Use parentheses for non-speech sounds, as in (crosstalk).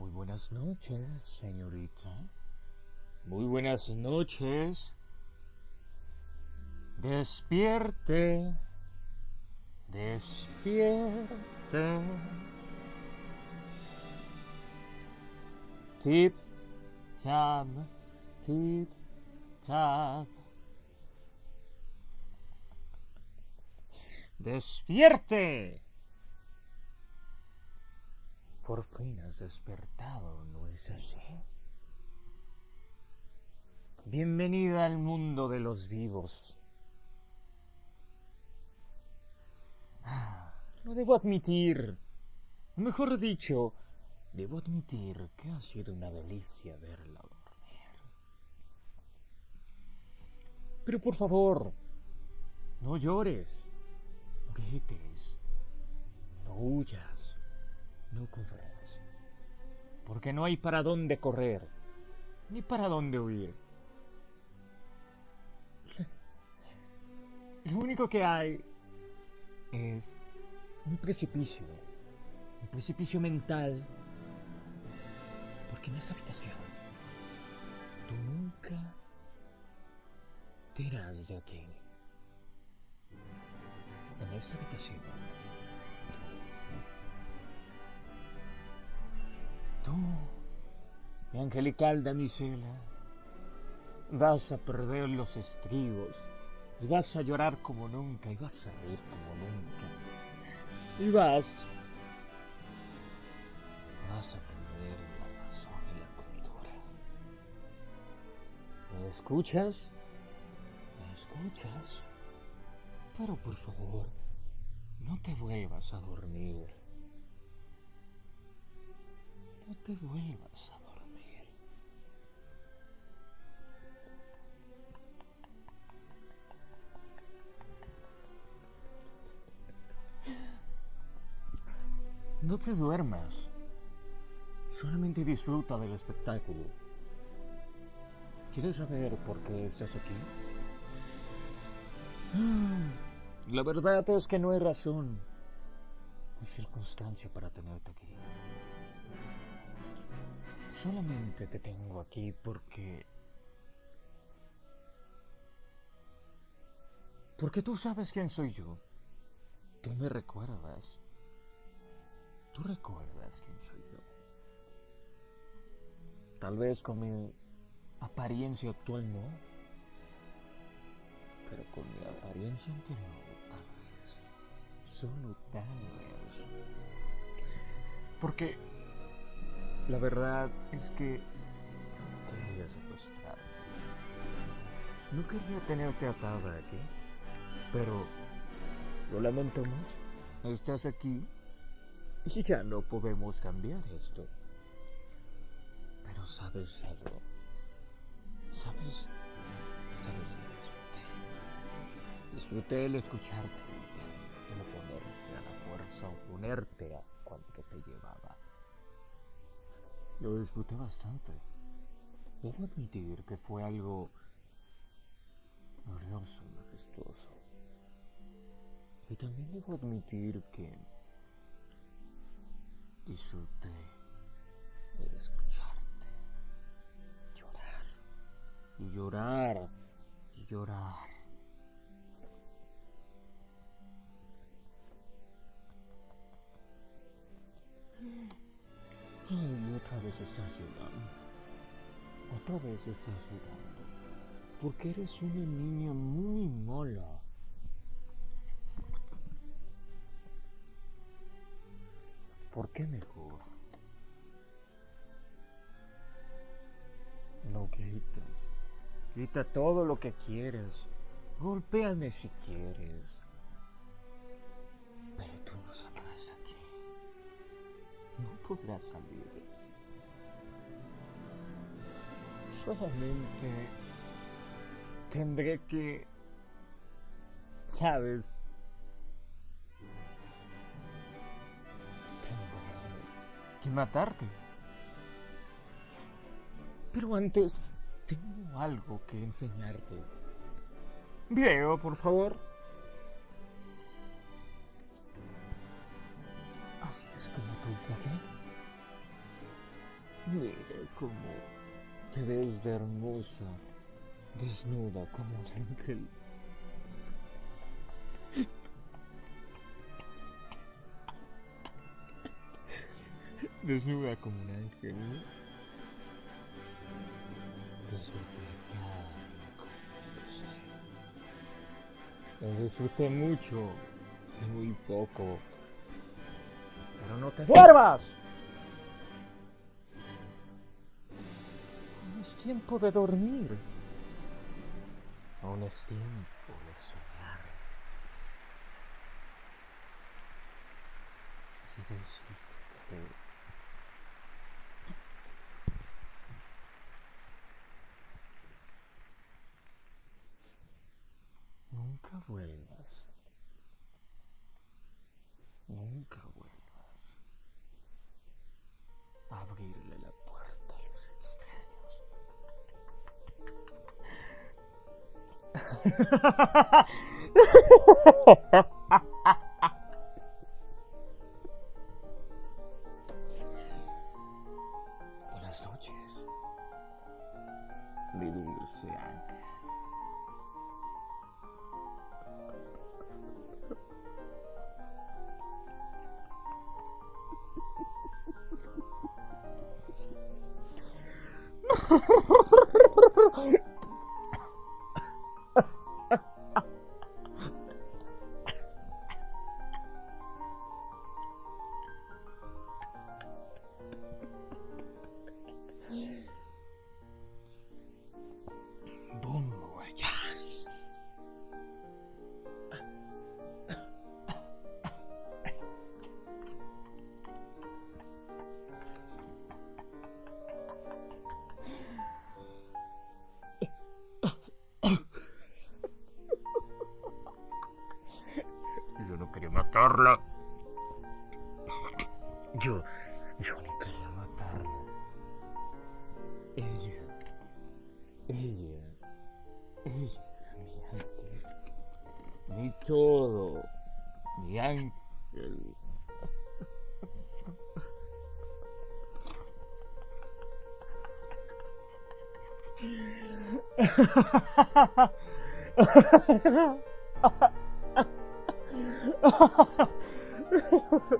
Muy buenas noches, señorita. Muy buenas noches. Despierte. Despierte. Tip, tap, tip, tap. Despierte. Por fin has despertado, ¿no es así? Bienvenida al mundo de los vivos. Ah, Lo debo admitir. Mejor dicho, debo admitir que ha sido una delicia verla dormir. Pero por favor, no llores, no grites, no huyas, no corras. Porque no hay para dónde correr, ni para dónde huir. (laughs) Lo único que hay es un precipicio, un precipicio mental. Porque en esta habitación tú nunca te irás de aquí. En esta habitación mi angelical damisela, vas a perder los estribos y vas a llorar como nunca y vas a reír como nunca. Y vas. Vas a perder la razón y la cultura. ¿Me escuchas? ¿Me escuchas? Pero por favor, no te vuelvas a dormir. No te vuelvas a dormir. No te duermas. Solamente disfruta del espectáculo. ¿Quieres saber por qué estás aquí? Ah, La verdad es que no hay razón o circunstancia para tenerte aquí. Solamente te tengo aquí porque... Porque tú sabes quién soy yo. Tú me recuerdas. Tú recuerdas quién soy yo. Tal vez con mi apariencia actual no. Pero con mi apariencia anterior tal vez. Solo tal vez. Porque la verdad es que yo no quería secuestrarte. No quería tenerte atada aquí. Pero lo lamento mucho. Estás aquí y ya no podemos cambiar esto. Pero sabes algo. ¿Sabes? ¿Sabes que disfruté? Disfruté el escucharte, el oponerte a la fuerza, oponerte a cuanto te llevaba. Lo disfruté bastante. Debo admitir que fue algo glorioso, majestuoso. Y también debo admitir que disfruté el escucharte llorar y llorar y llorar. Otra vez estás llorando. Otra vez estás llorando. Porque eres una niña muy mala. ¿Por qué mejor? No grites. Grita todo lo que quieres. Golpéame si quieres. Pero tú no saldrás aquí. No podrás salir. Tendré que, sabes, tengo que matarte. Pero antes tengo algo que enseñarte. Video, por favor. Así es como tu traje. Mira cómo te ves de hermosa, desnuda como un ángel. Desnuda como un ángel. Disfruté cada rincón disfruté mucho y muy poco. Pero no te duermas. Tiempo de dormir. Aún es tiempo de soñar. Nunca vuelvas. Nunca vuelvas Ha ha ha ha ha! Matarla. Yo, yo no quería matarla. Ella, ella, mi ángel. Mi todo, mi ángel. (laughs) 哈哈哈哈哈。